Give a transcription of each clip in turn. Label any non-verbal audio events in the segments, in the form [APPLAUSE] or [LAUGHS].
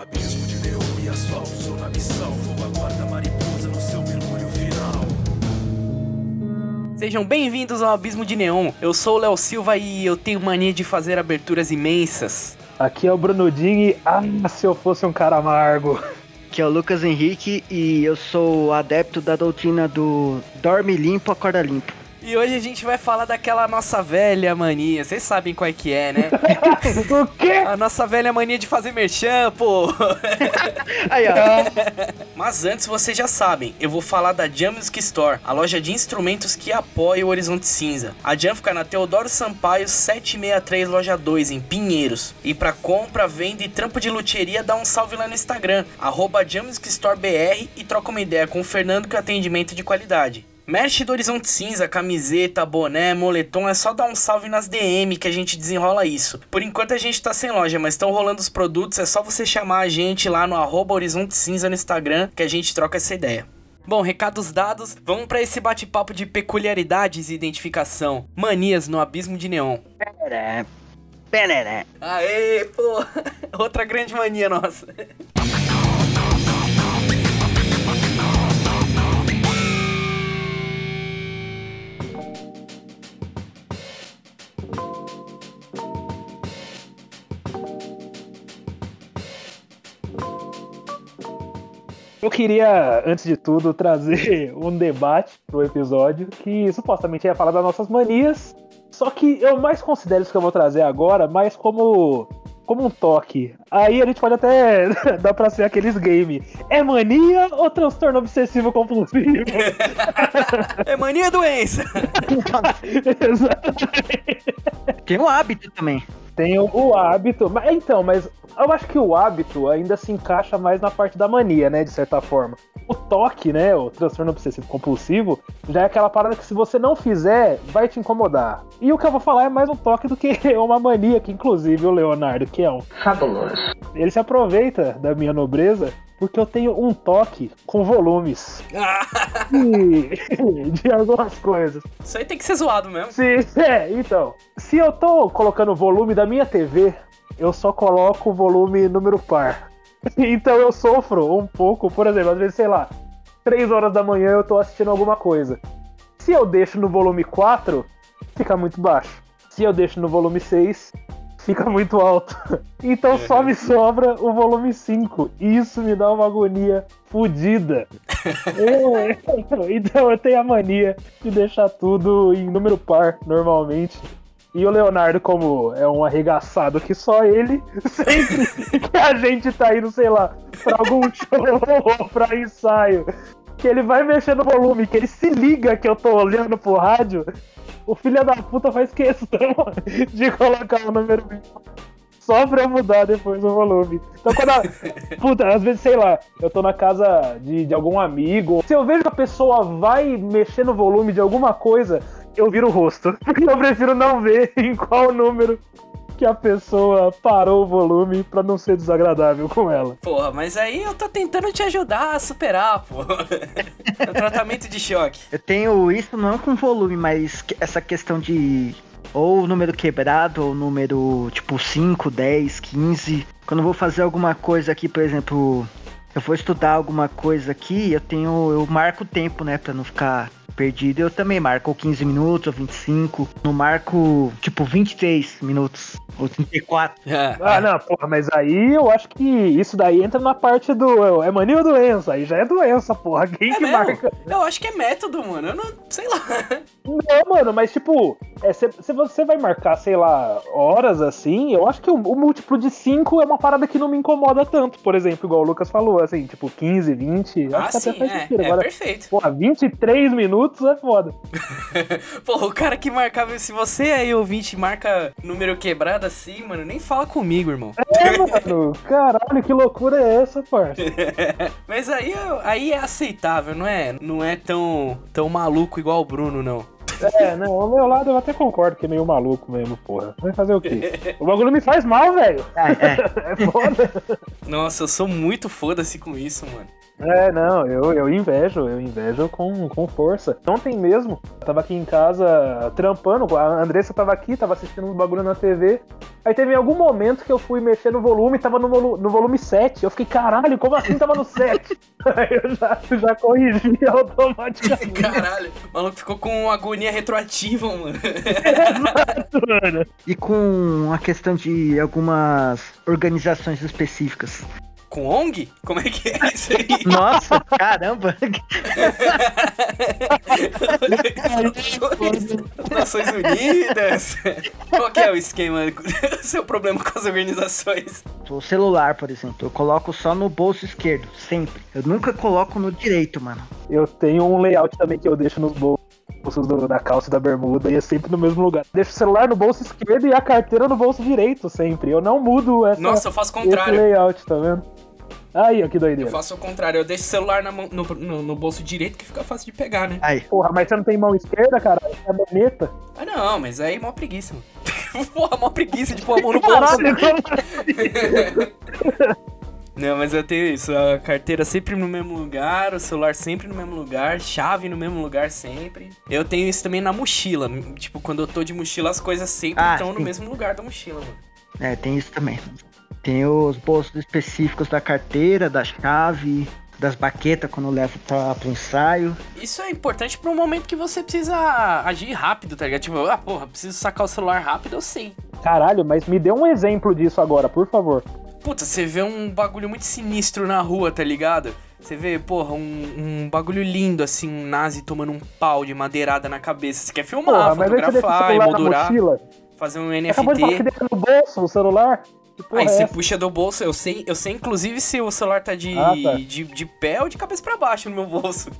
abismo de neon e asfalto, sou na missão. Vou aguarda mariposa no seu mergulho final. Sejam bem-vindos ao Abismo de Neon. Eu sou o Léo Silva e eu tenho mania de fazer aberturas imensas. Aqui é o Bruno Ding. Ah, se eu fosse um cara amargo. Aqui é o Lucas Henrique e eu sou adepto da doutrina do dorme limpo, acorda limpo. E hoje a gente vai falar daquela nossa velha mania. Vocês sabem qual é que é, né? [LAUGHS] o quê? A nossa velha mania de fazer merchan, pô. [LAUGHS] Aí, ó. [LAUGHS] Mas antes, vocês já sabem, eu vou falar da Jam Music Store, a loja de instrumentos que apoia o Horizonte Cinza. A Jam fica na Teodoro Sampaio 763, loja 2, em Pinheiros. E pra compra, venda e trampo de luteria, dá um salve lá no Instagram, arroba Jam Music Store BR e troca uma ideia com o Fernando que é atendimento de qualidade. Merch do Horizonte Cinza, camiseta, boné, moletom, é só dar um salve nas DM que a gente desenrola isso. Por enquanto a gente tá sem loja, mas estão rolando os produtos, é só você chamar a gente lá no arroba Horizonte Cinza no Instagram que a gente troca essa ideia. Bom, recados dados, vamos para esse bate-papo de peculiaridades e identificação. Manias no abismo de neon. Aê, pô! [LAUGHS] Outra grande mania nossa. Eu queria, antes de tudo, [LAUGHS] trazer um debate pro episódio que supostamente ia falar das nossas manias. Só que eu mais considero isso que eu vou trazer agora mais como como um toque. Aí a gente pode até [LAUGHS] dar pra ser aqueles game. É mania ou transtorno obsessivo compulsivo? [LAUGHS] É mania doença. [LAUGHS] Exatamente. Tem um hábito também. Tem o, o hábito. Mas, então, mas eu acho que o hábito ainda se encaixa mais na parte da mania, né? De certa forma. O toque, né? O transtorno obsessivo compulsivo, já é aquela parada que se você não fizer, vai te incomodar. E o que eu vou falar é mais um toque do que uma mania, que inclusive o Leonardo, que é um. Fabuloso. Ele se aproveita da minha nobreza. Porque eu tenho um toque com volumes de, [LAUGHS] de algumas coisas. Isso aí tem que ser zoado mesmo. Sim, [LAUGHS] é, então. Se eu tô colocando o volume da minha TV, eu só coloco o volume número par. [LAUGHS] Então eu sofro um pouco, por exemplo, às vezes, sei lá, 3 horas da manhã eu tô assistindo alguma coisa. Se eu deixo no volume 4, fica muito baixo. Se eu deixo no volume 6, fica muito alto. Então só me sobra o volume 5. E isso me dá uma agonia fodida. Eu- então eu tenho a mania de deixar tudo em número par, normalmente. E o Leonardo, como é um arregaçado que só ele, [LAUGHS] sempre que a gente tá indo, sei lá, pra algum [LAUGHS] show ou pra ensaio, que ele vai mexer no volume, que ele se liga que eu tô olhando pro rádio, o filho da puta faz questão [LAUGHS] de colocar o número 20 só pra mudar depois o volume. Então quando. A... [LAUGHS] Puta, às vezes, sei lá, eu tô na casa de, de algum amigo. Se eu vejo que a pessoa vai mexer no volume de alguma coisa, eu viro o rosto. [LAUGHS] Porque eu prefiro não ver em qual número que a pessoa parou o volume pra não ser desagradável com ela. Porra, mas aí eu tô tentando te ajudar a superar, pô. [LAUGHS] É um tratamento de choque. Eu tenho isso não com volume, mas essa questão de ou número quebrado, ou número tipo 5, 10, 15. Quando eu vou fazer alguma coisa aqui, por exemplo, eu vou estudar alguma coisa aqui, eu tenho. Eu marco o tempo, né? Pra não ficar perdido. Eu também marco ou 15 minutos ou 25. Não marco tipo 23 minutos ou 34. Ah, não, porra, mas aí eu acho que isso daí entra na parte do. É mania ou doença? Aí já é doença, porra. Quem É que mesmo? marca? Eu acho que é método, mano. Eu não. Sei lá. Não, mano, mas tipo, é, se, se você vai marcar, sei lá, horas assim, eu acho que o, o múltiplo de 5 é uma parada que não me incomoda tanto, por exemplo, igual o Lucas falou, assim, tipo 15, 20. Ah, acho que sim, até faz é. sentido. É Agora, perfeito. porra, 23 minutos é foda. [LAUGHS] Porra, o cara que marcava. Se você aí, ouvinte, marca número quebrado assim, mano, nem fala comigo, irmão. É, mano, caralho, que loucura é essa, parça? [LAUGHS] Mas aí, aí é aceitável, não é? Não é tão, tão maluco igual o Bruno, não. É, não, o meu lado eu até concordo que é meio maluco mesmo, porra. Vai fazer o quê? [LAUGHS] O bagulho me faz mal, velho. Ah, é. [LAUGHS] É foda. Nossa, eu sou muito foda-se com isso, mano. É, não, eu, eu invejo, eu invejo com, com força. Ontem mesmo, eu tava aqui em casa trampando, a Andressa tava aqui, tava assistindo uns bagulho na TV. Aí teve em algum momento que eu fui mexer no volume, tava no, volu- no volume 7. Eu fiquei, caralho, como assim tava no 7? [LAUGHS] Aí eu já, já corrigi [LAUGHS] automaticamente. Caralho, o maluco ficou com uma agonia retroativa, mano. Exato, mano. E com a questão de algumas organizações específicas. Com ONG? Como é que é isso aí? [LAUGHS] Nossa, caramba! Nações, Unidas. Qual que é o esquema? O [LAUGHS] seu problema com as organizações? O celular, por exemplo, eu coloco só no bolso esquerdo, sempre. Eu nunca coloco no direito, mano. Eu tenho um layout também que eu deixo nos bolsos do- da calça e da bermuda e é sempre no mesmo lugar. Deixo o celular no bolso esquerdo e a carteira no bolso direito sempre. Eu não mudo essa, Nossa, eu faço o esse contrário. layout, tá vendo? Aí, ó, que Eu doideira. faço o contrário, eu deixo o celular na mão- no, no- no bolso direito que fica fácil de pegar, né? Aí, Porra, mas você não tem mão esquerda, cara? É boneta. Ah não, mas aí é mó preguiça, mano. [LAUGHS] Porra, mó preguiça de pôr a mão no bolso. Caralho, [LAUGHS] Não, mas eu tenho isso, a carteira sempre no mesmo lugar, o celular sempre no mesmo lugar, chave no mesmo lugar sempre. Eu tenho isso também na mochila, tipo, quando eu tô de mochila, as coisas sempre Ah, estão no sim. mesmo lugar da mochila, mano. é, tem isso também. Tem os bolsos específicos da carteira, da chave, das baquetas quando eu levo pra, pro ensaio. Isso é importante pra um momento que você precisa agir rápido, tá ligado? Tipo, ah, porra, preciso sacar o celular rápido, eu sei. Caralho, mas me dê um exemplo disso agora, por favor. Puta, você vê um bagulho muito sinistro na rua, tá ligado? Você vê, porra, um, um bagulho lindo, assim, um nazi tomando um pau de madeirada na cabeça. Você quer filmar, Porra, fotografar, emoldurar, fazer um Você acabou de falar que NFT. deixa no bolso o celular? Aí é você puxa do bolso, eu sei, eu sei inclusive se o celular tá de, Ah, tá. de, de pé ou de cabeça pra baixo no meu bolso.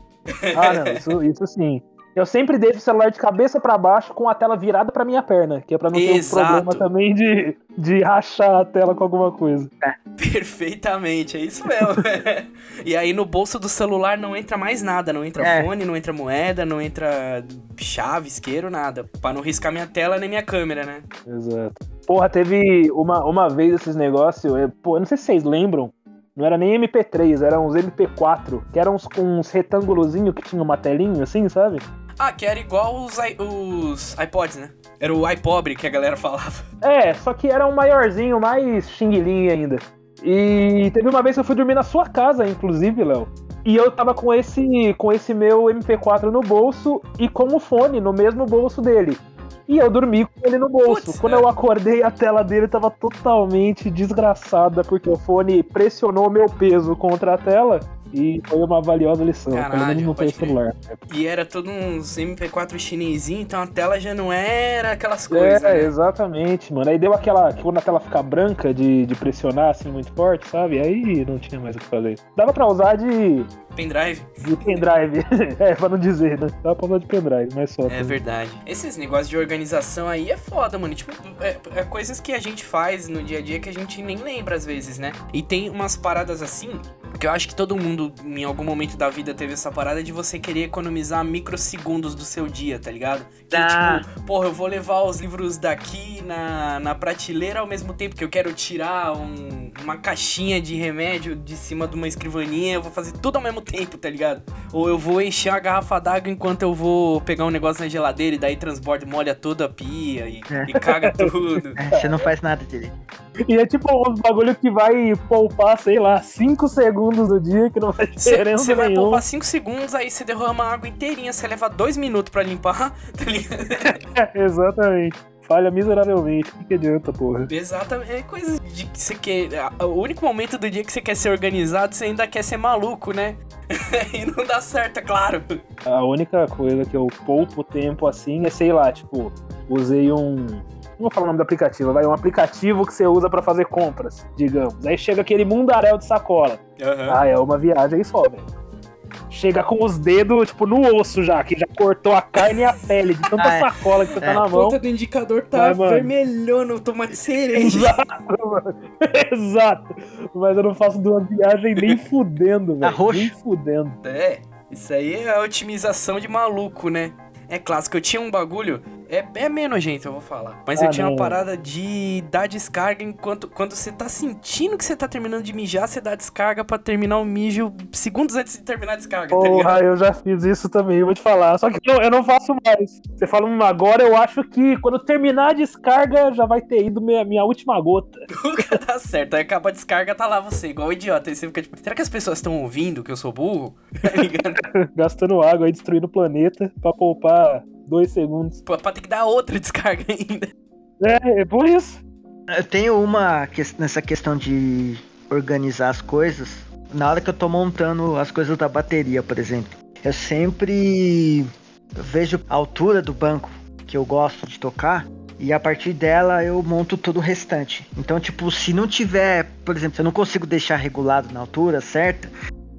Ah, não, isso, isso sim. Eu sempre deixo o celular de cabeça pra baixo com a tela virada pra minha perna, que é pra não ter um Exato. problema também de, de rachar a tela com alguma coisa. Perfeitamente, é isso mesmo. [LAUGHS] e aí no bolso do celular não entra mais nada, não entra É. fone, não entra moeda, não entra chave, isqueiro, nada. Pra não riscar minha tela nem minha câmera, né? Exato. Porra, teve uma, uma vez esses negócios, é, pô, eu não sei se vocês lembram, não era nem MP3, eram uns MP4, que eram uns, uns retângulozinhos que tinham uma telinha assim, sabe? Ah, que era igual os, os iPods, né? Era o iPobre que a galera falava. [LAUGHS] É, só que era um maiorzinho, mais xinguilinho ainda. E teve uma vez que eu fui dormir na sua casa, inclusive, Léo. E eu tava com esse, com esse meu MP4 no bolso e com o fone no mesmo bolso dele. E eu dormi com ele no bolso. Putz, Quando é. eu acordei, a tela dele tava totalmente desgraçada, porque o fone pressionou meu peso contra a tela. E foi uma valiosa lição. Caralho, Pelo menos não tem celular. E era todo uns MP4 chinesinho, então a tela já não era aquelas coisas, É, né? exatamente, mano. Aí deu aquela. que Quando a tela fica branca de, de pressionar assim muito forte, sabe? Aí não tinha mais o que fazer. Dava pra usar de, Pendrive. de pendrive. [LAUGHS] é, pra não dizer, né? Dava pra usar de pendrive, mas só. É também. verdade. Esses negócios de organização aí é foda, mano. Tipo, é, é coisas que a gente faz no dia a dia que a gente nem lembra às vezes, né? E tem umas paradas assim, que eu acho que todo mundo, em algum momento da vida, teve essa parada de você querer economizar microsegundos do seu dia, tá ligado? Que Ah. tipo, porra, eu vou levar os livros daqui na, na prateleira ao mesmo tempo que eu quero tirar um- uma caixinha de remédio de cima de uma escrivaninha, eu vou fazer tudo ao mesmo tempo, tá ligado? Ou eu vou encher a garrafa d'água enquanto eu vou pegar um negócio na geladeira e daí transborda e molha toda a pia e, É. [LAUGHS] e caga tudo. É, você não faz nada direito. E é tipo um bagulho que vai poupar, sei lá, 5 segundos do dia, que não faz diferença Você vai poupar 5 segundos, aí você derrama a água inteirinha, você leva 2 minutos pra limpar, [LAUGHS] tá ligado? [LAUGHS] Exatamente. Falha miseravelmente. O que, adianta, porra? Exatamente, é coisa de que você quer. O único momento do dia que você quer ser organizado, você ainda quer ser maluco, né? [LAUGHS] e não dá certo, é claro. A única coisa que eu poupo tempo assim é, sei lá, tipo, usei um. Não vou falar o nome do aplicativo, vai um aplicativo que você usa pra fazer compras, digamos. Aí chega aquele mundaréu de sacola. Ah, é uma viagem só, velho. Chega com os dedos, tipo, no osso já, que já cortou a carne e a pele, de tanta Ah, é. sacola que você É. tá na A mão. ponta do indicador tá Vai, mano. vermelhando o tomate cereja. [LAUGHS] Exato, mano. [LAUGHS] Exato. Mas eu não faço duas viagens nem [LAUGHS] fudendo, velho. roxo. Nem fudendo. É, isso aí é a otimização de maluco, né? É clássico, eu tinha um bagulho, É, é menos nojento, eu vou falar. Mas Ah, eu tinha uma não. parada de dar descarga enquanto quando você tá sentindo que você tá terminando de mijar, você dá descarga pra terminar o mijo segundos antes de terminar a descarga, tá? Porra, eu já fiz isso também, vou te falar. Só que eu não, eu não faço mais. Você fala hum, agora, eu acho que quando terminar a descarga já vai ter ido minha, minha última gota. [LAUGHS] Nunca dá certo. Aí acaba a descarga, tá lá você, igual idiota. Aí você fica tipo, será que as pessoas estão ouvindo que eu sou burro? [LAUGHS] Tá ligado? [LAUGHS] Gastando água aí, destruindo o planeta pra poupar dois segundos. pra, pra ter que dar outra [LAUGHS] descarga ainda. É, é por isso. Eu tenho uma ques- nessa questão de organizar as coisas. Na hora que eu tô montando as coisas da bateria, por exemplo, eu sempre vejo a altura do banco que eu gosto de tocar e a partir dela eu monto todo o restante. Então, tipo, se não tiver, por exemplo, se eu não consigo deixar regulado na altura certa,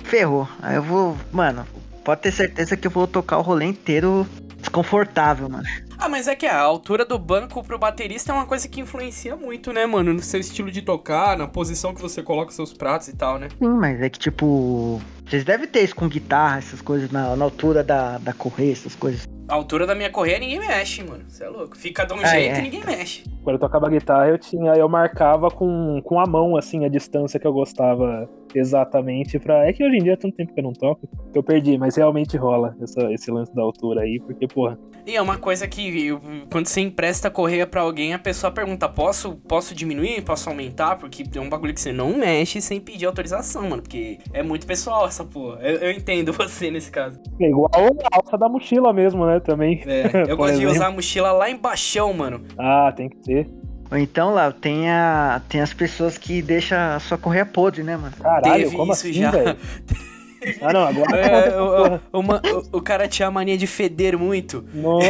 ferrou. Aí eu vou, mano, pode ter certeza que eu vou tocar o rolê inteiro desconfortável, mano. Ah, mas é que a altura do banco pro baterista é uma coisa que influencia muito, né, mano? No seu estilo de tocar, na posição que você coloca seus pratos e tal, né? Sim, mas é que tipo. Vocês devem ter isso com guitarra, essas coisas, na, na altura da, da correia, essas coisas. A altura da minha correia ninguém mexe, mano. Você é louco. Fica de um Ah, jeito é. e ninguém mexe. Quando eu tocava guitarra, eu tinha, eu marcava com, com a mão, assim, a distância que eu gostava exatamente pra. É que hoje em dia é tanto tempo que eu não toco, que eu perdi, mas realmente rola essa- esse lance da altura aí, porque, porra, E é uma coisa que eu- quando você empresta a correia pra alguém, a pessoa pergunta: posso, posso diminuir? Posso aumentar? Porque é um bagulho que você não mexe sem pedir autorização, mano. Porque é muito pessoal essa porra. Eu, eu entendo [LAUGHS] você nesse caso. é igual a alça da mochila mesmo, né? Também. É, eu [LAUGHS] gosto de exemplo. usar a mochila lá embaixo, mano. Ah, tem que ter. Ou então, lá, tem, a, tem as pessoas que deixam a sua correia podre, né, mano? Caralho, Teve como isso assim, já. [LAUGHS] Ah, não, agora. É, o, o- uma- o- o cara tinha a mania de feder muito. Nossa.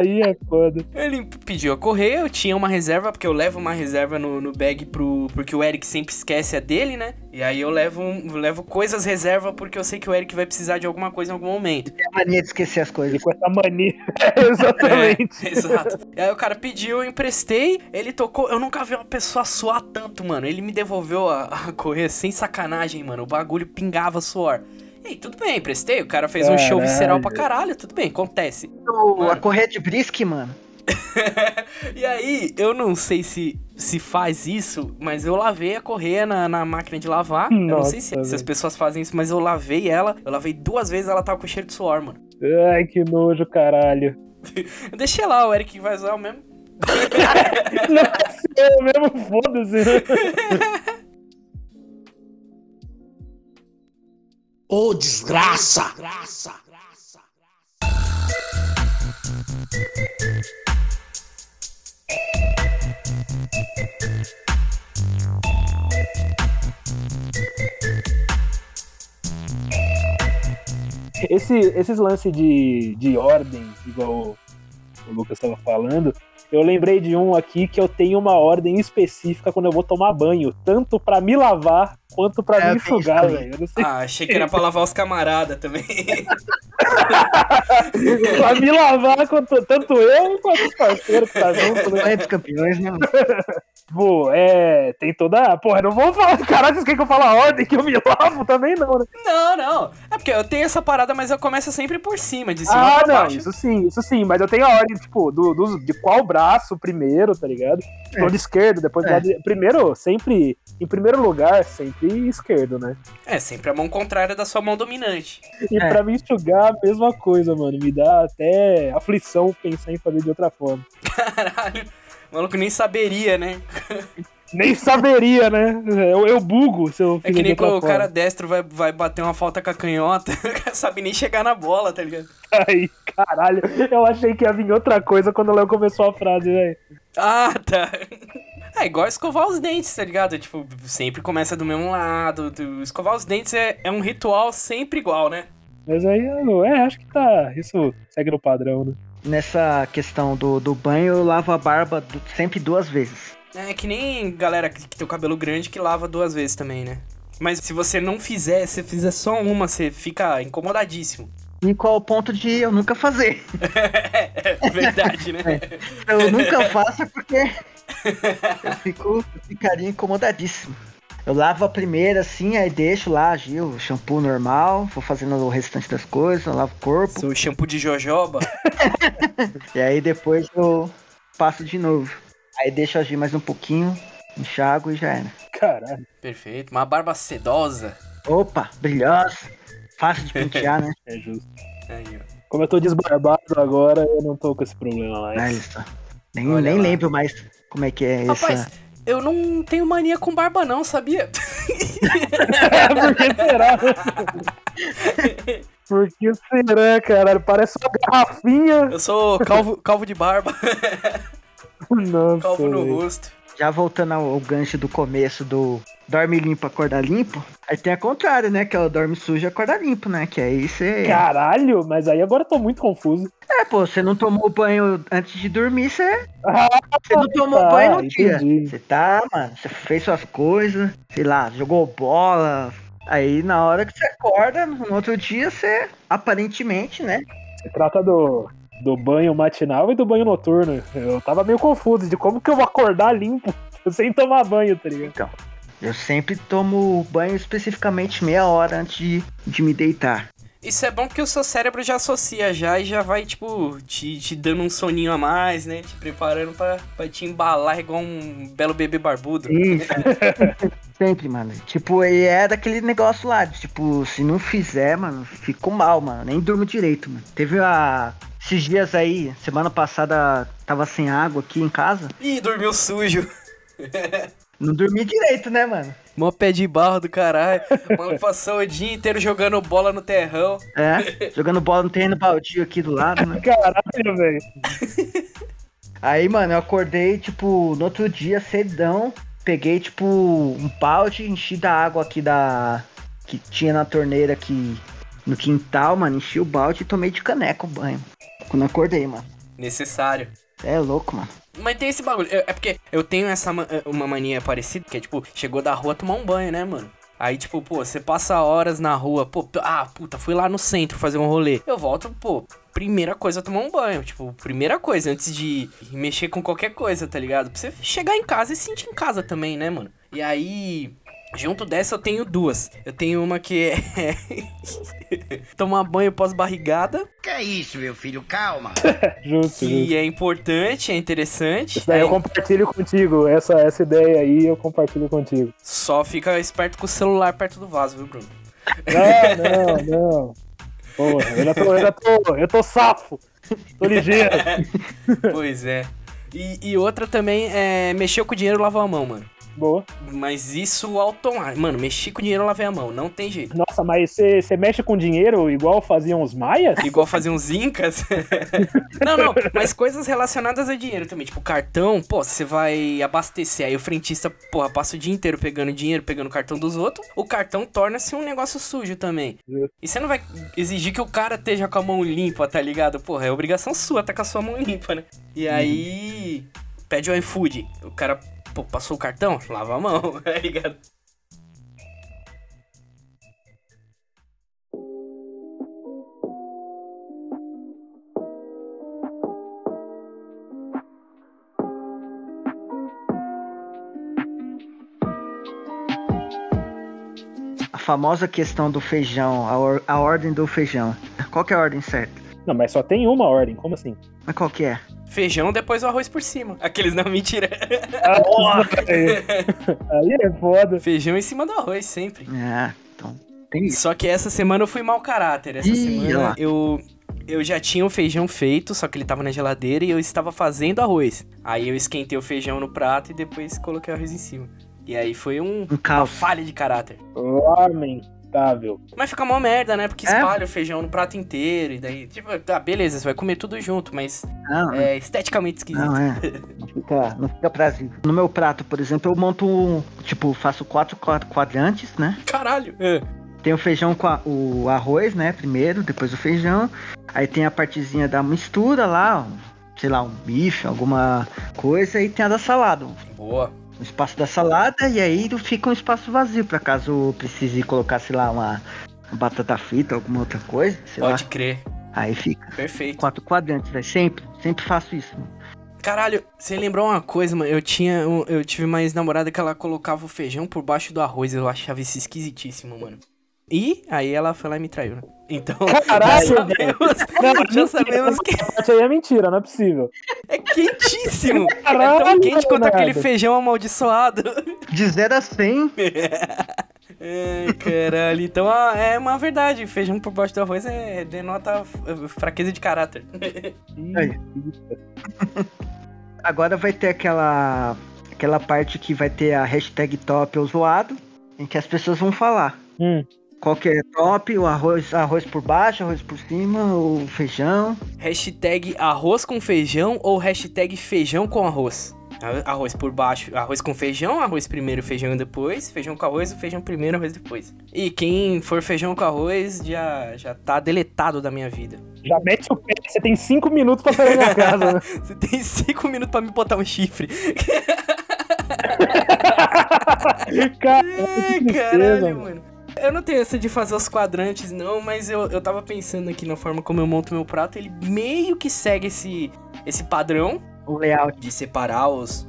Aí é foda. Ele pediu a correia, eu tinha uma reserva, porque eu levo uma reserva no, no bag pro. Porque o Eric sempre esquece a dele, né? E aí eu levo, um- levo coisas reserva porque eu sei que o Eric vai precisar de alguma coisa em algum momento. Tem a mania de esquecer as coisas. Com essa mania. [LAUGHS] Exatamente. É, exato. E aí o cara pediu, eu emprestei, ele tocou. Eu nunca vi uma pessoa suar tanto, mano. Ele me devolveu a, a correia sem sacanagem, mano. O bagulho pingava suor. E tudo bem, emprestei. O cara fez um show Caralho. visceral pra caralho, tudo bem, acontece. O- a correia de brisque, mano. [LAUGHS] E aí, eu não sei se, se faz isso, mas eu lavei a correia na, na máquina de lavar. eu não sei se, Nossa, se as pessoas fazem isso, mas eu lavei ela. Eu lavei duas vezes ela tava com cheiro de suor, mano. Ai, que nojo, caralho. [LAUGHS] Eu deixei lá, o Eric vai usar o mesmo. [LAUGHS] Não, eu mesmo, foda-se. Ô desgraça! Esse, esses lances de, de ordem, igual o, o Lucas estava falando, eu lembrei de um aqui que eu tenho uma ordem específica quando eu vou tomar banho, tanto pra me lavar quanto pra É, me enxugar, velho. Ah, achei que era pra lavar os camaradas também. [LAUGHS] pra me lavar quanto, tanto eu quanto os parceiros que tá junto, né? Correia dos campeões, né? Pô, é. Tem toda. Porra, eu não vou falar. Caralho, vocês querem que eu fale a ordem que eu me lavo também, não, né? não, não. É porque eu tenho essa parada, mas eu começo sempre por cima, de cima Ah, pra não, baixo. isso sim, isso sim, mas eu tenho a ordem, tipo, do, do- de qual braço primeiro, tá ligado? É. de esquerdo, depois É. lado de... Primeiro, sempre, em primeiro lugar, sempre esquerdo, né? É, sempre a mão contrária da sua mão dominante. E É. pra me enxugar, a mesma coisa, mano, me dá até aflição pensar em fazer de outra forma. [LAUGHS] Caralho. O maluco nem saberia, né? [LAUGHS] Nem saberia, né? Eu, eu bugo se eu É fizer que nem quando o cara destro vai, vai bater uma falta com a canhota, [LAUGHS] o cara sabe nem chegar na bola, tá ligado? Aí, caralho, eu achei que ia vir outra coisa quando o Léo começou a frase, velho. Ah, tá. É igual escovar os dentes, tá ligado? Tipo, sempre começa do mesmo lado. Escovar os dentes é, é um ritual sempre igual, né? Mas aí, eu- é, acho que tá. Isso segue no padrão, né? Nessa questão do, do banho, eu lavo a barba sempre duas vezes. É que nem galera que que tem o cabelo grande que lava duas vezes também, né? Mas se você não fizer, se fizer só uma, você fica incomodadíssimo. E qual o ponto de eu nunca fazer? [LAUGHS] É verdade, né? Eu nunca faço porque eu, fico, eu ficaria incomodadíssimo. Eu lavo a primeira assim, aí deixo lá, Gil, shampoo normal, vou fazendo o restante das coisas, eu lavo o corpo. Seu shampoo de jojoba. [LAUGHS] E aí depois eu passo de novo. Aí deixo agir mais um pouquinho, enxago e já era. Caralho. Perfeito. Uma barba sedosa. Opa, brilhosa. Fácil de pentear, né? [LAUGHS] É justo. Aí, ó. Como eu tô desbarbado agora, eu não tô com esse problema mais. Aí só. Nem, Olha nem lá. lembro mais como é que é Rapaz, essa. eu não tenho mania com barba não, sabia? [LAUGHS] Por que será? [LAUGHS] Por que será, caralho? Parece uma garrafinha. Eu sou calvo, calvo de barba, [LAUGHS] Nossa, calvo no rosto. Já voltando ao, ao gancho do começo do dorme limpo, acordar limpo. Aí tem a contrário, né? Que é o dorme sujo, acordar limpo, né? Que aí você. Caralho, mas aí agora eu tô muito confuso. É, pô, você não tomou banho antes de dormir, você. Ah, Você não tomou tá, banho no dia. entendi. Você tá, mano, você fez suas coisas, sei lá, jogou bola. Aí na hora que você acorda, no outro dia, você aparentemente, né? Se trata do, do banho matinal e do banho noturno. Eu tava meio confuso de como que eu vou acordar limpo [LAUGHS] sem tomar banho, tá ligado? Eu sempre tomo banho especificamente meia hora antes de, de me deitar. Isso é bom porque o seu cérebro já associa já e já vai, tipo, te, te dando um soninho a mais, né? Te preparando pra, pra te embalar igual um belo bebê barbudo. Isso. [LAUGHS] Sempre, mano. Tipo, e é daquele negócio lá, de, tipo, se não fizer, mano, fico mal, mano. Nem durmo direito, mano. Teve a. Esses dias aí, semana passada, tava sem água aqui em casa. Ih, dormiu sujo. Não dormi direito, né, mano? Mó pé de barro do caralho. O maluco passou o dia inteiro jogando bola no terrão. É, jogando bola no terreno baldio aqui do lado, né? Caralho, velho. Aí, mano, eu acordei, tipo, no outro dia, cedão. Peguei, tipo, um balde, enchi da água aqui da. que tinha na torneira aqui no quintal, mano. Enchi o balde e tomei de caneca o banho. Quando acordei, mano. Necessário. É louco, mano. Mas tem esse bagulho. É é porque eu tenho essa ma- uma mania parecida, que é tipo, chegou da rua tomar um banho, né, mano? Aí, tipo, pô, você passa horas na rua, pô, ah, puta, fui lá no centro fazer um rolê. Eu volto, pô, primeira coisa tomar um banho. Tipo, primeira coisa, antes de mexer com qualquer coisa, tá ligado? Pra você chegar em casa e se sentir em casa também, né, mano? E aí. Junto dessa eu tenho duas. Eu tenho uma que é. [LAUGHS] tomar banho pós-barrigada, Que é isso, meu filho? Calma. Justo, [LAUGHS] justo. que é importante, é interessante. Isso daí eu Aí- compartilho contigo. Essa, essa ideia aí eu compartilho contigo. Só fica esperto com o celular perto do vaso, viu, Bruno? Não, não, não. Porra, eu já tô, eu já tô, eu tô safo. Tô ligeiro. [LAUGHS] pois é. E, e outra também é mexer com o dinheiro e lavar a mão, mano. Boa. Mas isso automático. Mano, mexi com dinheiro lavei a mão. Não tem jeito. Nossa, mas você mexe com dinheiro igual faziam os maias? Igual fazer uns incas. [LAUGHS] não, não. Mas coisas relacionadas a dinheiro também. Tipo, cartão, pô, você vai abastecer. Aí o frentista, porra, passa o dia inteiro pegando dinheiro, pegando o cartão dos outros. O cartão torna-se um negócio sujo também. E você não vai exigir que o cara esteja com a mão limpa, tá ligado? Porra, é obrigação sua tá com a sua mão limpa, né? E aí. Pede o iFood. O cara, pô, passou o cartão? Lava a mão, [LAUGHS] tá ligado? A famosa questão do feijão, a, or- a ordem do feijão. Qual que é a ordem certa? Não, mas só tem uma ordem, como assim? Mas qual que é? Feijão, depois o arroz por cima. Aqueles não, mentira. [LAUGHS] Aí é foda. Feijão em cima do arroz, sempre. É, então. Tem isso. Só que essa semana eu fui mau caráter. Essa Ih, semana lá. eu. Eu já tinha o feijão feito, só que ele tava na geladeira e eu estava fazendo arroz. Aí eu esquentei o feijão no prato e depois coloquei o arroz em cima. E aí foi um, Um uma falha de caráter. Lamentável. Mas fica uma merda, né? Porque É? espalha o feijão no prato inteiro. E daí, tipo, tá, beleza, você vai comer tudo junto, mas Não, é esteticamente esquisito. Não, é. Não fica, não fica prazível. No meu prato, por exemplo, eu monto, um- tipo, faço quatro quad- quadrantes, né? Caralho! É. Tem o feijão com a- o arroz, né? Primeiro, depois o feijão. Aí tem a partezinha da mistura lá, sei lá, um bife, alguma coisa. E tem a da salada, um Boa. espaço da salada. E aí fica um espaço vazio, pra caso precise colocar, sei lá, uma, uma batata frita, alguma outra coisa. Pode lá. crer. Aí fica Perfeito. quatro quadrantes, velho. Sempre, sempre faço isso. mano. Caralho, você lembrou uma coisa, mano? Eu tinha. um- Eu tive uma ex-namorada que ela colocava o feijão por baixo do arroz. Eu achava isso esquisitíssimo, mano. E aí ela foi lá e me traiu, né? Então, Caralho, [LAUGHS] já sabemos, [LAUGHS] já sabemos que Isso aí é mentira, não é possível. é quentíssimo. é Caralho, tão quente quanto Leonardo. aquele feijão amaldiçoado. De 0 a 100, [LAUGHS] Ai, caralho. Então ah, é uma verdade. Feijão por baixo do arroz é, denota eh, fraqueza de caráter. Aí. agora vai ter aquela aquela parte que vai ter a hashtag top ou zoado, em que as pessoas vão falar. Hum. Qual que é top, o arroz, arroz por baixo, arroz por cima, o feijão. Hashtag arroz com feijão ou hashtag feijão com arroz? Arroz por baixo, arroz com feijão, arroz primeiro, feijão depois, feijão com arroz, feijão primeiro, arroz depois. E quem for feijão com arroz já, já tá deletado da minha vida. Já mete o pé, você tem cinco minutos pra sair da minha casa, né? [LAUGHS] Você tem cinco minutos pra me botar um chifre. [LAUGHS] Cara, Ai, que tristeza, caralho, mano. Eu não tenho essa de fazer os quadrantes, não, mas eu, eu tava pensando aqui na forma como eu monto meu prato. Ele meio que segue esse, esse padrão O layout. de separar os.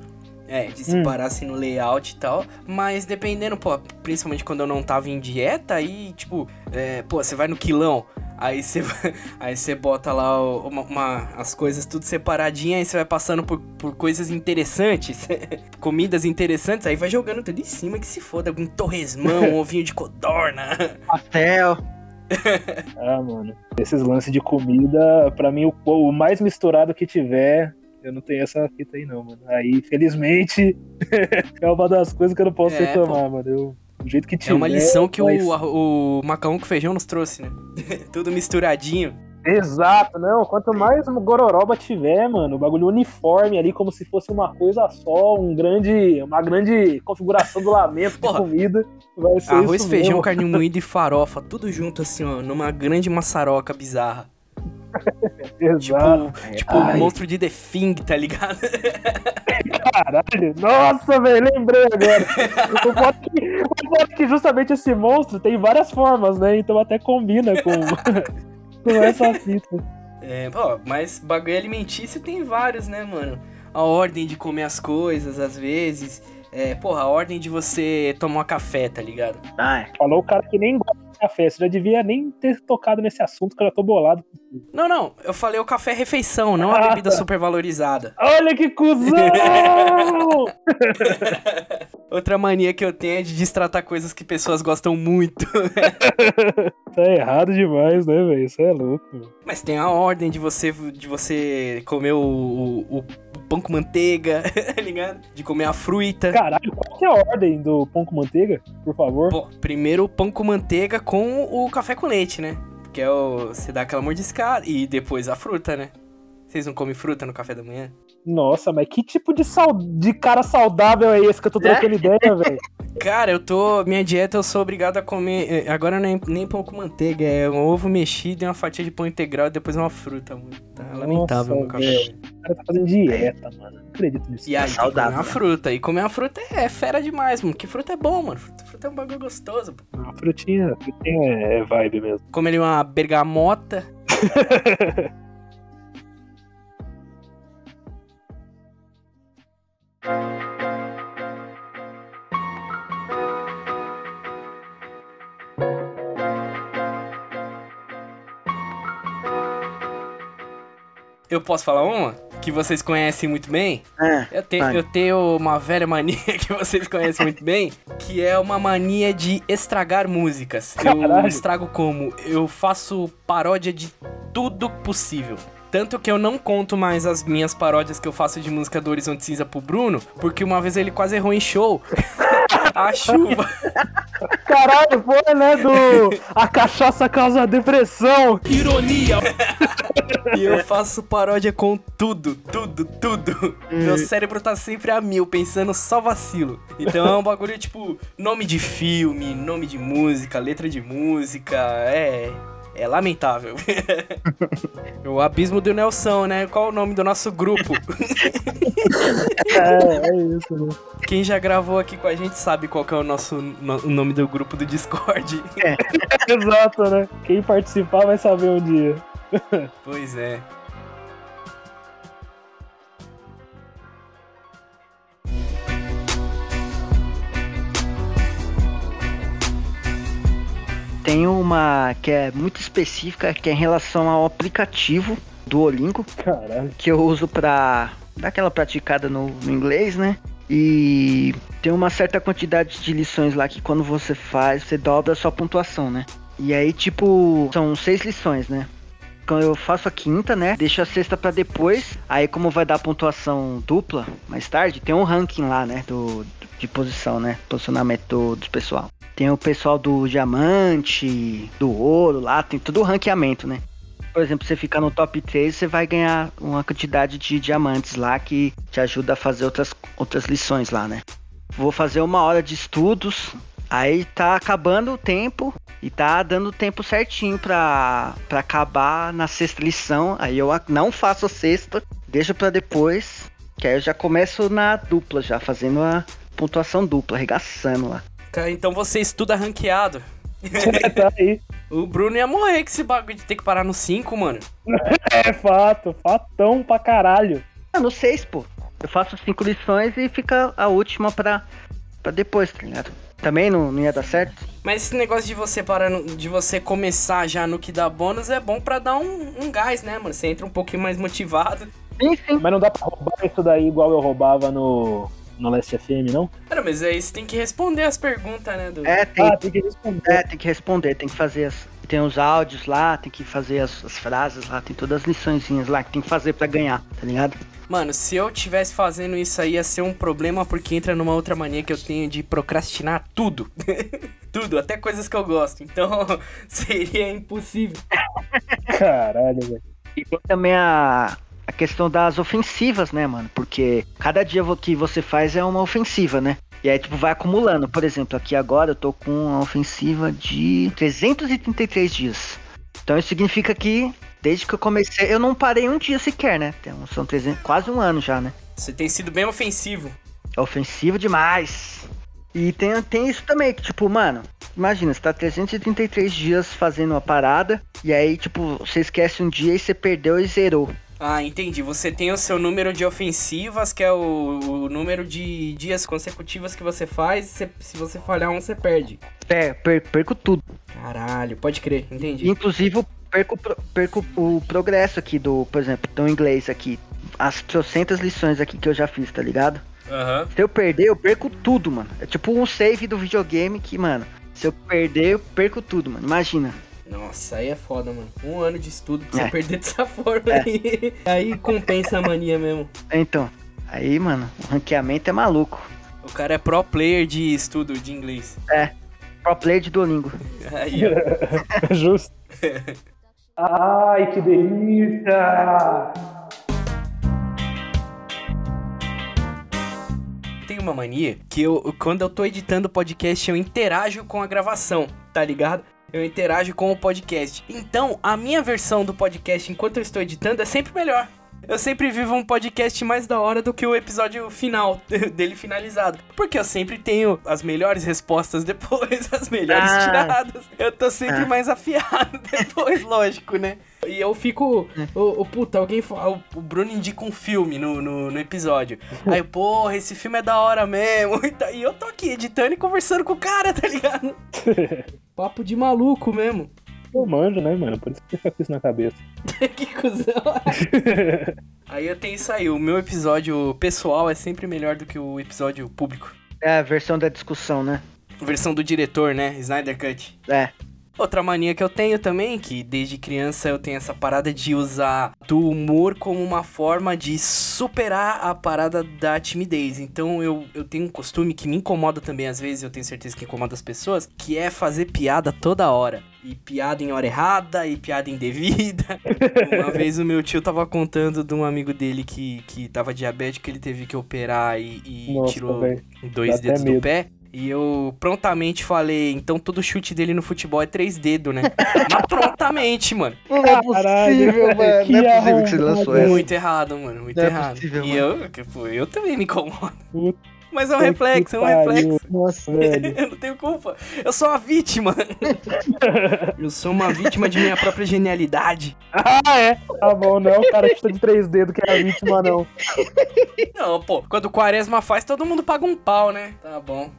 É, de separar assim no layout e tal. Mas dependendo, pô, principalmente quando eu não tava em dieta, aí, tipo, é, pô, você vai no quilão. Aí você, [LAUGHS] aí você bota lá o- uma, uma- as coisas tudo separadinho, aí você vai passando por, por coisas interessantes, [LAUGHS] comidas interessantes, aí vai jogando tudo em cima que se foda, algum torresmão, [LAUGHS] um ovinho de codorna. Pastel. Ah, mano. Esses lances de comida, pra mim, o, o mais misturado que tiver, eu não tenho essa fita aí, não, mano. Aí, felizmente, é uma das coisas que eu não posso É, reclamar, mano. Eu, do jeito que tiver. É uma lição que mas- o, o macarrão com feijão nos trouxe, né? [LAUGHS] tudo misturadinho. Exato, não. Quanto mais gororoba tiver, mano, o bagulho uniforme ali, como se fosse uma coisa só, um grande, uma grande configuração do lamento de comida. Vai ser Arroz, isso feijão, mesmo. carne moída e farofa, tudo junto assim, ó, numa grande maçaroca bizarra. [LAUGHS] Exato. Tipo, tipo Ai. monstro de The Thing, tá ligado? Caralho. Nossa, velho, lembrei agora. o foda é que- é que justamente esse monstro tem várias formas, né? Então até combina com, [LAUGHS] com essa fita. É, pô, mas bagulho alimentício tem vários, né, mano? A ordem de comer as coisas, às vezes. É, porra, a ordem de você tomar café, tá ligado? Ai, Falou o cara que nem gosta café. Você já devia nem ter tocado nesse assunto, que eu já tô bolado. Não, não, eu falei o café refeição, não a Ah, bebida tá. supervalorizada. Olha que cuzão! [LAUGHS] Outra mania que eu tenho é de destratar coisas que pessoas gostam muito. [LAUGHS] tá errado demais, né, velho? Isso é louco. Mas tem a ordem de você, de você comer o, o- o pão com manteiga, [LAUGHS] tá ligado? De comer a fruta. Caralho, qual que é a ordem do pão com manteiga, por favor? Pô, primeiro o pão com manteiga com o café com leite, né? Que é o. Você dá aquela mordiscada. E depois a fruta, né? Vocês não comem fruta no café da manhã? Nossa, mas que tipo de, sal... de cara saudável é esse que eu tô trocando ideia, velho? Cara, eu tô. Minha dieta eu sou obrigado a comer. eh, Agora não é nem pão com manteiga, é um ovo mexido e uma fatia de pão integral e depois uma fruta, mano. Tá lamentável Nossa, meu café. O cara tá fazendo dieta, mano. Não acredito nisso. E aí, que saudável, comer uma né? fruta. E comer uma fruta é fera demais, mano. Porque fruta é bom, mano. Fruta, fruta é um bagulho gostoso. pô. A frutinha, frutinha é é vibe mesmo. Comer ali uma bergamota. [LAUGHS] Eu posso falar uma? Que vocês conhecem muito bem? é. Eu tenho, Vai. eu tenho uma velha mania [LAUGHS] que vocês conhecem muito bem, que é uma mania de estragar músicas. Eu Caralho. estrago como? Eu faço paródia de tudo possível. Tanto que eu não conto mais as minhas paródias que eu faço de música do Horizonte Cinza pro Bruno, porque uma vez ele quase errou em show. [LAUGHS] A chuva. Caralho, foi, né? Do. A cachaça causa depressão. Ironia, [LAUGHS] E eu faço paródia com tudo, tudo, tudo. Meu cérebro tá sempre a mil, pensando só vacilo. Então é um bagulho tipo nome de filme, nome de música, letra de música, é. É lamentável. [LAUGHS] o abismo do Nelson, né? Qual o nome do nosso grupo? É, é isso, né? Quem já gravou aqui com a gente sabe qual é o nosso no- o nome do grupo do Discord. [LAUGHS] Exato, né? Quem participar vai saber um dia. [LAUGHS] pois é. Tem uma que é muito específica, que é em relação ao aplicativo do Olingo, Caralho. que eu uso pra dar aquela praticada no, no inglês, né? E tem uma certa quantidade de lições lá que quando você faz, você dobra a sua pontuação, né? E aí, tipo, são seis lições, né? Quando eu faço a quinta, né? Deixo a sexta pra depois. Aí, como vai dar pontuação dupla mais tarde, tem um ranking lá, né? Do, de posição, né? Posicionamento do, do pessoal. Tem o pessoal do diamante, do ouro lá, tem todo o ranqueamento, né? Por exemplo, você ficar no top 3, você vai ganhar uma quantidade de diamantes lá que te ajuda a fazer outras, outras lições lá, né? Vou fazer uma hora de estudos, aí tá acabando o tempo e tá dando tempo certinho pra, pra acabar na sexta lição. Aí eu a- não faço a sexta, deixo pra depois, que aí eu já começo na dupla, já fazendo a pontuação dupla, arregaçando lá. Cara, então você estuda ranqueado. tá aí. [LAUGHS] O Bruno ia morrer com esse bagulho de ter que parar no 5, mano. [LAUGHS] É fato, fatão pra caralho. Ah, no 6, pô. Eu faço cinco lições e fica a última pra, pra depois, tá ligado? Também não, não ia dar certo? Mas esse negócio de você parar, no- de você começar já no que dá bônus é bom pra dar um, um gás, né, mano? Você entra um pouquinho mais motivado. Sim, sim. Mas não dá pra roubar isso daí igual eu roubava no, no Last FM, não? Cara, mas aí você tem que responder as perguntas, né, do... É, tem, Ah, tem que responder. é, tem que responder, tem que fazer as. Tem os áudios lá, tem que fazer as, as frases lá, tem todas as liçõezinhas lá que tem que fazer pra ganhar, tá ligado? Mano, se eu tivesse fazendo isso aí ia ser um problema porque entra numa outra mania que eu tenho de procrastinar tudo. [LAUGHS] tudo, até coisas que eu gosto. Então, [LAUGHS] seria impossível. Caralho, velho. E tem também a, a questão das ofensivas, né, mano? Porque cada dia que você faz é uma ofensiva, né? E aí, tipo, vai acumulando. Por exemplo, aqui agora eu tô com uma ofensiva de 333 dias. Então isso significa que, desde que eu comecei, eu não parei um dia sequer, né? Então, são 300, quase um ano já, né? Você tem sido bem ofensivo. É ofensivo demais. E tem, tem isso também, que tipo, mano, imagina, você tá 333 dias fazendo uma parada, e aí, tipo, você esquece um dia e você perdeu e zerou. Ah, entendi. Você tem o seu número de ofensivas, que é o, o número de dias consecutivos que você faz. Se, se você falhar um, você perde. Per, per- perco tudo. Caralho, pode crer, entendi. Inclusive, eu perco, perco o progresso aqui do, por exemplo, do inglês aqui. As trocentas lições aqui que eu já fiz, tá ligado? Aham. Se eu perder, eu perco tudo, mano. É tipo um save do videogame que, mano, se eu perder, eu perco tudo, mano. Imagina. Nossa, aí é foda, mano. Um ano de estudo pra você É. perder dessa forma É. aí. [LAUGHS] Aí compensa a mania mesmo. Então, aí, mano, o ranqueamento é maluco. O cara é pro player de estudo de inglês. Pro player de Duolingo. Aí, ó. [LAUGHS] Justo. [LAUGHS] Ai, que delícia! Tem uma mania que eu, quando eu tô editando o podcast, eu interajo com a gravação, tá ligado? Eu interajo com o podcast. Então, a minha versão do podcast enquanto eu estou editando é sempre melhor. Eu sempre vivo um podcast mais da hora do que o episódio final [LAUGHS] dele finalizado. Porque eu sempre tenho as melhores respostas depois, [LAUGHS] as melhores Ah. tiradas. Eu tô sempre Ah. mais afiado [LAUGHS] depois, lógico, né? E eu fico. O, o puta, alguém. O, o Bruno indica um filme no, no, no episódio. Aí, porra, esse filme é da hora mesmo. E tá- E eu tô aqui editando e conversando com o cara, tá ligado? Papo de maluco mesmo. Eu manjo, né, mano? Por isso que fica com isso na cabeça. [LAUGHS] que cuzão. [LAUGHS] aí eu tenho isso aí. O meu episódio pessoal é sempre melhor do que o episódio público. É a versão da discussão, né? Versão do diretor, né? Snyder Cut. É. Outra mania que eu tenho também, que desde criança eu tenho essa parada de usar do humor como uma forma de superar a parada da timidez. Então eu, eu tenho um costume que me incomoda também às vezes, eu tenho certeza que incomoda as pessoas, que é fazer piada toda hora. E piada em hora errada, e piada indevida. [LAUGHS] uma vez o meu tio tava contando de um amigo dele que, que tava diabético, ele teve que operar e, e Nossa, tirou velho. dois Dá dedos do pé. E eu prontamente falei, então todo chute dele no futebol é três dedos, né? [LAUGHS] Mas prontamente, mano. Não é Caralho, possível, mano. que Não é possível que você arrombado. lançou essa. Muito errado, mano. Muito Não é errado. possível, e eu, que, pô, eu também me incomodo. Mas é um reflexo, é um reflexo. Nossa, [LAUGHS] velho. Eu não tenho culpa. Eu sou uma vítima. [LAUGHS] Eu sou uma vítima de minha própria genialidade. Ah, é? Tá bom, não o cara que está de três dedos que é a vítima, não. Não, pô, quando o Quaresma faz, todo mundo paga um pau, né? Tá bom.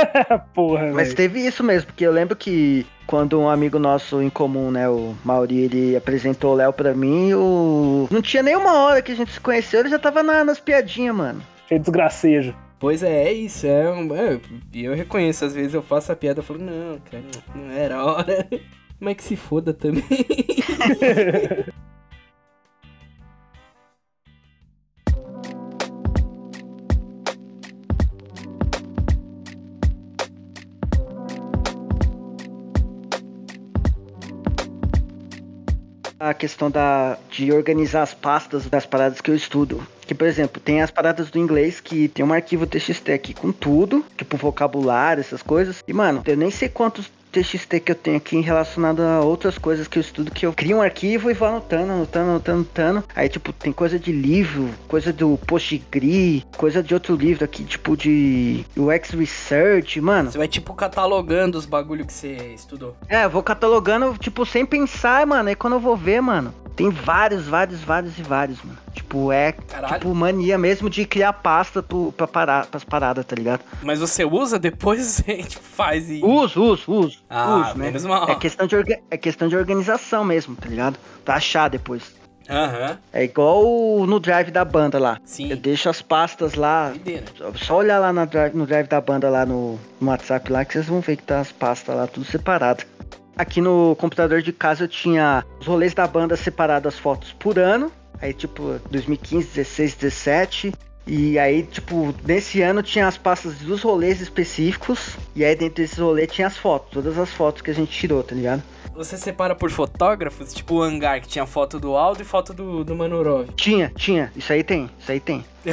[LAUGHS] Porra, Mas velho. teve isso mesmo, porque eu lembro que quando um amigo nosso em comum, né, o Mauri, ele apresentou o Léo pra mim, o... não tinha nem uma hora que a gente se conheceu, ele já tava na- nas piadinhas, mano. Cheio de desgracejo. Pois é, é isso. É um, é, eu reconheço, às vezes eu faço a piada e falo, não, cara, não era hora. [LAUGHS] Mas que se foda também. [LAUGHS] A questão da, de organizar as pastas das paradas que eu estudo. Que, por exemplo, tem as paradas do inglês que tem um arquivo TXT aqui com tudo, tipo vocabulário, essas coisas. E, mano, eu nem sei quantos TXT que eu tenho aqui relacionado a outras coisas que eu estudo, que eu crio um arquivo e vou anotando, anotando, anotando, anotando. Aí, tipo, tem coisa de livro, coisa do Postgre, coisa de outro livro aqui, tipo de UX Research, mano. Você vai, tipo, catalogando os bagulho que você estudou. É, eu vou catalogando, tipo, sem pensar, mano. Aí quando eu vou ver, mano, tem vários, vários, vários e vários, mano. Tipo, é Caralho. tipo mania mesmo de criar pasta pro, pra parar, pras paradas, tá ligado? Mas você usa depois, [LAUGHS] você tipo, faz e. Uso, uso, uso. Ah, uso, né? menos mal. É questão, de orga- é questão de organização mesmo, tá ligado? Pra achar depois. Aham, É igual no drive da banda lá. sim. Eu deixo as pastas lá. Doideira. Só- olhar lá na drive- no drive da banda lá no, no WhatsApp lá que vocês vão ver que tá as pastas lá tudo separado. Aqui no computador de casa eu tinha os rolês da banda separados as fotos por ano. Aí tipo 2015, 16, 17. E aí, tipo, nesse ano tinha as pastas dos rolês específicos. E aí dentro desses rolês tinha as fotos, todas as fotos que a gente tirou, tá ligado? Você separa por fotógrafos, tipo o hangar que tinha foto do Aldo e foto do, do Manurov. Tinha, tinha. Isso aí tem, isso aí tem. Tem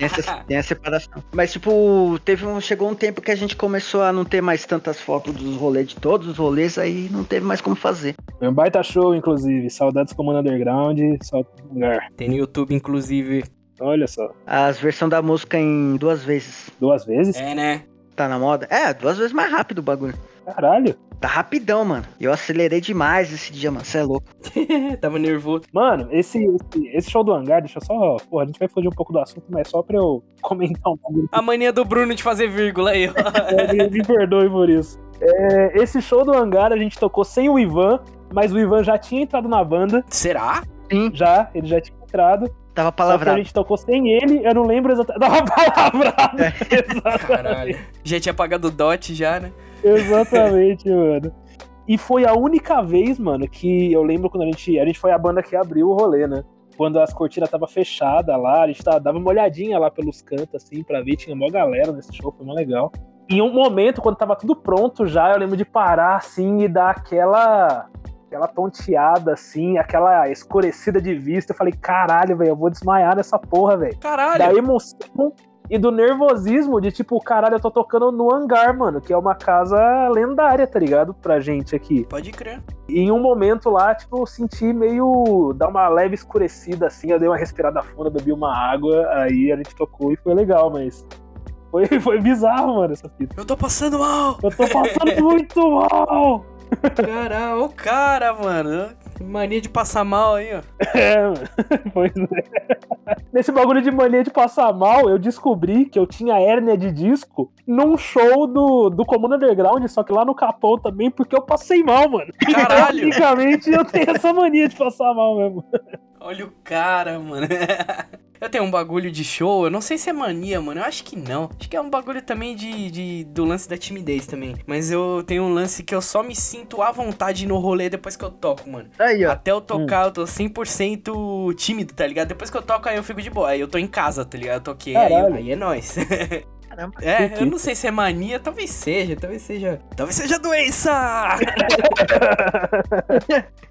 essa, [LAUGHS] tem a separação. Mas, tipo, teve um, chegou um tempo que a gente começou a não ter mais tantas fotos dos rolês, de todos os rolês, aí não teve mais como fazer. Foi um baita show, inclusive. Saudades Comando Underground, no lugar. Tem no YouTube, inclusive. Olha só. As versões da música em duas vezes. Duas vezes? É, né? Tá na moda? É, duas vezes mais rápido o bagulho. Caralho. Tá rapidão, mano. Eu acelerei demais esse dia, mano. Você é louco. [LAUGHS] Tava nervoso. Mano, esse, esse, esse show do hangar, deixa eu só. Porra, a gente vai fugir um pouco do assunto, mas só pra eu [LAUGHS] comentar um pouco. A mania do Bruno de fazer vírgula aí, ó. [LAUGHS] É, me, me perdoe por isso. É, esse show do hangar a gente tocou sem o Ivan, mas o Ivan já tinha entrado na banda. Será? Já, ele já tinha entrado. Tava Só que a palavrado. gente tocou sem ele, eu não lembro exatamente. Tava palavrado. Exatamente. Caralho. Já tinha apagado o dot já, né? [LAUGHS] Exatamente, mano. E foi a única vez, mano, que eu lembro quando a gente. A gente foi a banda que abriu o rolê, né? Quando as cortinas tava fechada lá, a gente tava, dava uma olhadinha lá pelos cantos, assim, pra ver, tinha mó galera nesse show, foi mó legal. Em um momento, quando tava tudo pronto já, eu lembro de parar, assim, e dar aquela. Aquela tonteada, assim, aquela escurecida de vista. Eu falei, caralho, velho, eu vou desmaiar nessa porra, velho Caralho. da emoção e do nervosismo de tipo, caralho, eu tô tocando no hangar, mano, que é uma casa lendária, tá ligado? Pra gente aqui. Pode crer. E em um momento lá, tipo, eu senti meio. dar uma leve escurecida assim, eu dei uma respirada funda, bebi uma água, aí a gente tocou e foi legal, mas. Foi, [LAUGHS] foi bizarro, mano, essa fita. Eu tô passando mal. Eu tô passando [LAUGHS] muito mal! Caralho, o cara, mano. Mania de passar mal aí, ó. É, mano. [LAUGHS] Pois é. Nesse bagulho de mania de passar mal, eu descobri que eu tinha hérnia de disco num show do, do Comando Underground, só que lá no Capão também, porque eu passei mal, mano. Caralho. Tecnicamente, eu tenho essa mania de passar mal mesmo. Olha o cara, mano. [LAUGHS] Eu tenho um bagulho de show, eu não sei se é mania, mano. Eu acho que não. Acho que é um bagulho também de, de- do lance da timidez também. Mas eu tenho um lance que eu só me sinto à vontade no rolê depois que eu toco, mano. Aí, ó. Até eu tocar, eu tô 100% tímido, tá ligado? Depois que eu toco, aí eu fico de boa. Aí eu tô em casa, tá ligado? Eu toquei, aí, aí é nóis. [LAUGHS] Caramba. É, eu não sei se é mania, talvez seja, talvez seja. Talvez seja doença! [LAUGHS]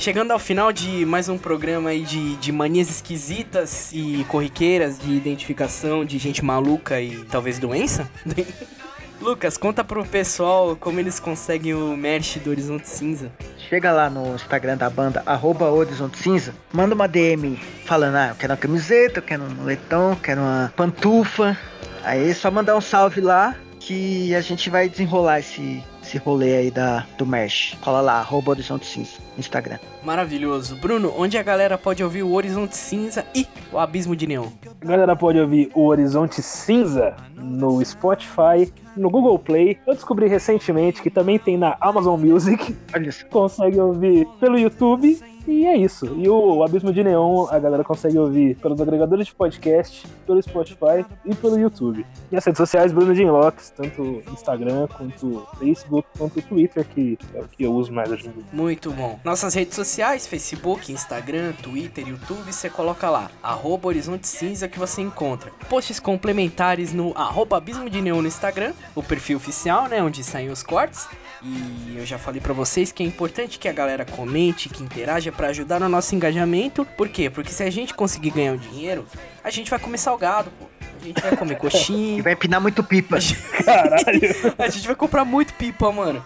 Chegando ao final de mais um programa aí de, de manias esquisitas e corriqueiras de identificação de gente maluca e talvez doença. [LAUGHS] Lucas, conta pro pessoal como eles conseguem o merch do Horizonte Cinza. Chega lá no Instagram da banda, arroba Horizonte Cinza, manda uma DM falando, ah, eu quero uma camiseta, eu quero um moletom, eu quero uma pantufa. Aí é só mandar um salve lá que a gente vai desenrolar esse, esse rolê aí da, do merch. Cola lá, arroba Horizonte Cinza, Instagram. Maravilhoso. Bruno, onde a galera pode ouvir o Horizonte Cinza e o Abismo de Neon? A galera pode ouvir o Horizonte Cinza no Spotify, no Google Play. Eu descobri recentemente que também tem na Amazon Music. Olha isso. Consegue ouvir pelo YouTube. E é isso. E o Abismo de Neon a galera consegue ouvir pelos agregadores de podcast, pelo Spotify e pelo YouTube. E as redes sociais, Bruno Ginlocks, tanto Instagram, quanto Facebook, quanto Twitter, que é o que eu uso mais hoje em dia. Muito bom. Nossas redes sociais, Facebook, Instagram, Twitter, YouTube, você coloca lá, arroba Horizonte Cinza que você encontra. Posts complementares no arroba Abismo de Neon no Instagram, o perfil oficial, né, onde saem os cortes. E eu já falei pra vocês que é importante que a galera comente, que interaja pra ajudar no nosso engajamento. Por quê? Porque se a gente conseguir ganhar o dinheiro, a gente vai comer salgado, pô. A gente vai comer [LAUGHS] E coxinha. vai empinar muito pipa. Caralho! [LAUGHS] A gente vai comprar muito pipa, mano.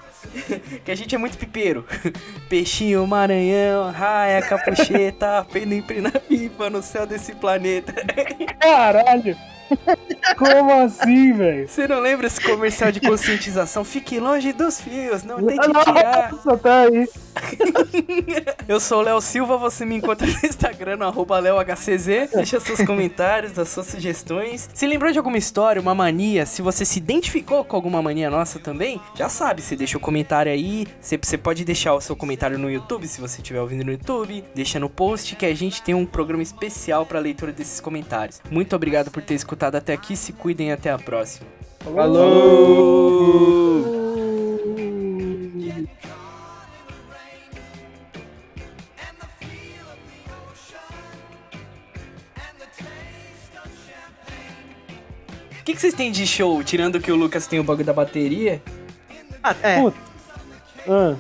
Que a gente é muito pipeiro. [LAUGHS] Peixinho, maranhão, raia, capucheta, pena na pipa no céu desse planeta. [LAUGHS] Caralho! Como assim, velho? Você não lembra esse comercial de conscientização? Fique longe dos fios, não tente tirar. Nossa, tá aí. [LAUGHS] Eu sou o Léo Silva, você me encontra no Instagram, no arroba LeoHCZ. Deixa seus comentários, as suas sugestões. Se lembrou de alguma história, uma mania, se você se identificou com alguma mania nossa também, já sabe, você deixa o comentário aí. Você, você pode deixar o seu comentário no YouTube, se você estiver ouvindo no YouTube. Deixa no post que a gente tem um programa especial para leitura desses comentários. Muito obrigado por ter escutado até aqui, se cuidem e até a próxima. Falou! O que, que vocês têm de show, tirando que o Lucas tem o bagulho da bateria? Ah, é. Puta. Ah,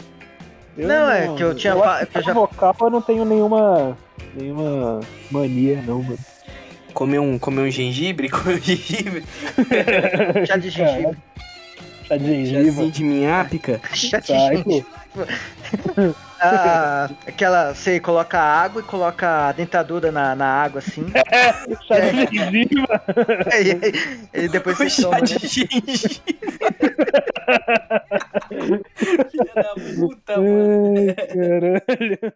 eu Não, é que eu tinha Eu eu que já- vocal eu não tenho nenhuma. nenhuma mania, não, mano. Comer um, comer um gengibre? [LAUGHS] Comer um [LAUGHS] gengibre? Chá de gengibre. Chá de gengiva. Chazinho de minhápica? Chá de gengibre. [LAUGHS] Ah, aquela. Você coloca água e coloca a dentadura na, na água assim. [LAUGHS] Chá de gengiva. e, aí- e depois O você chá toma. de gengibre. [LAUGHS] Filha da puta, mano. Ai, caralho.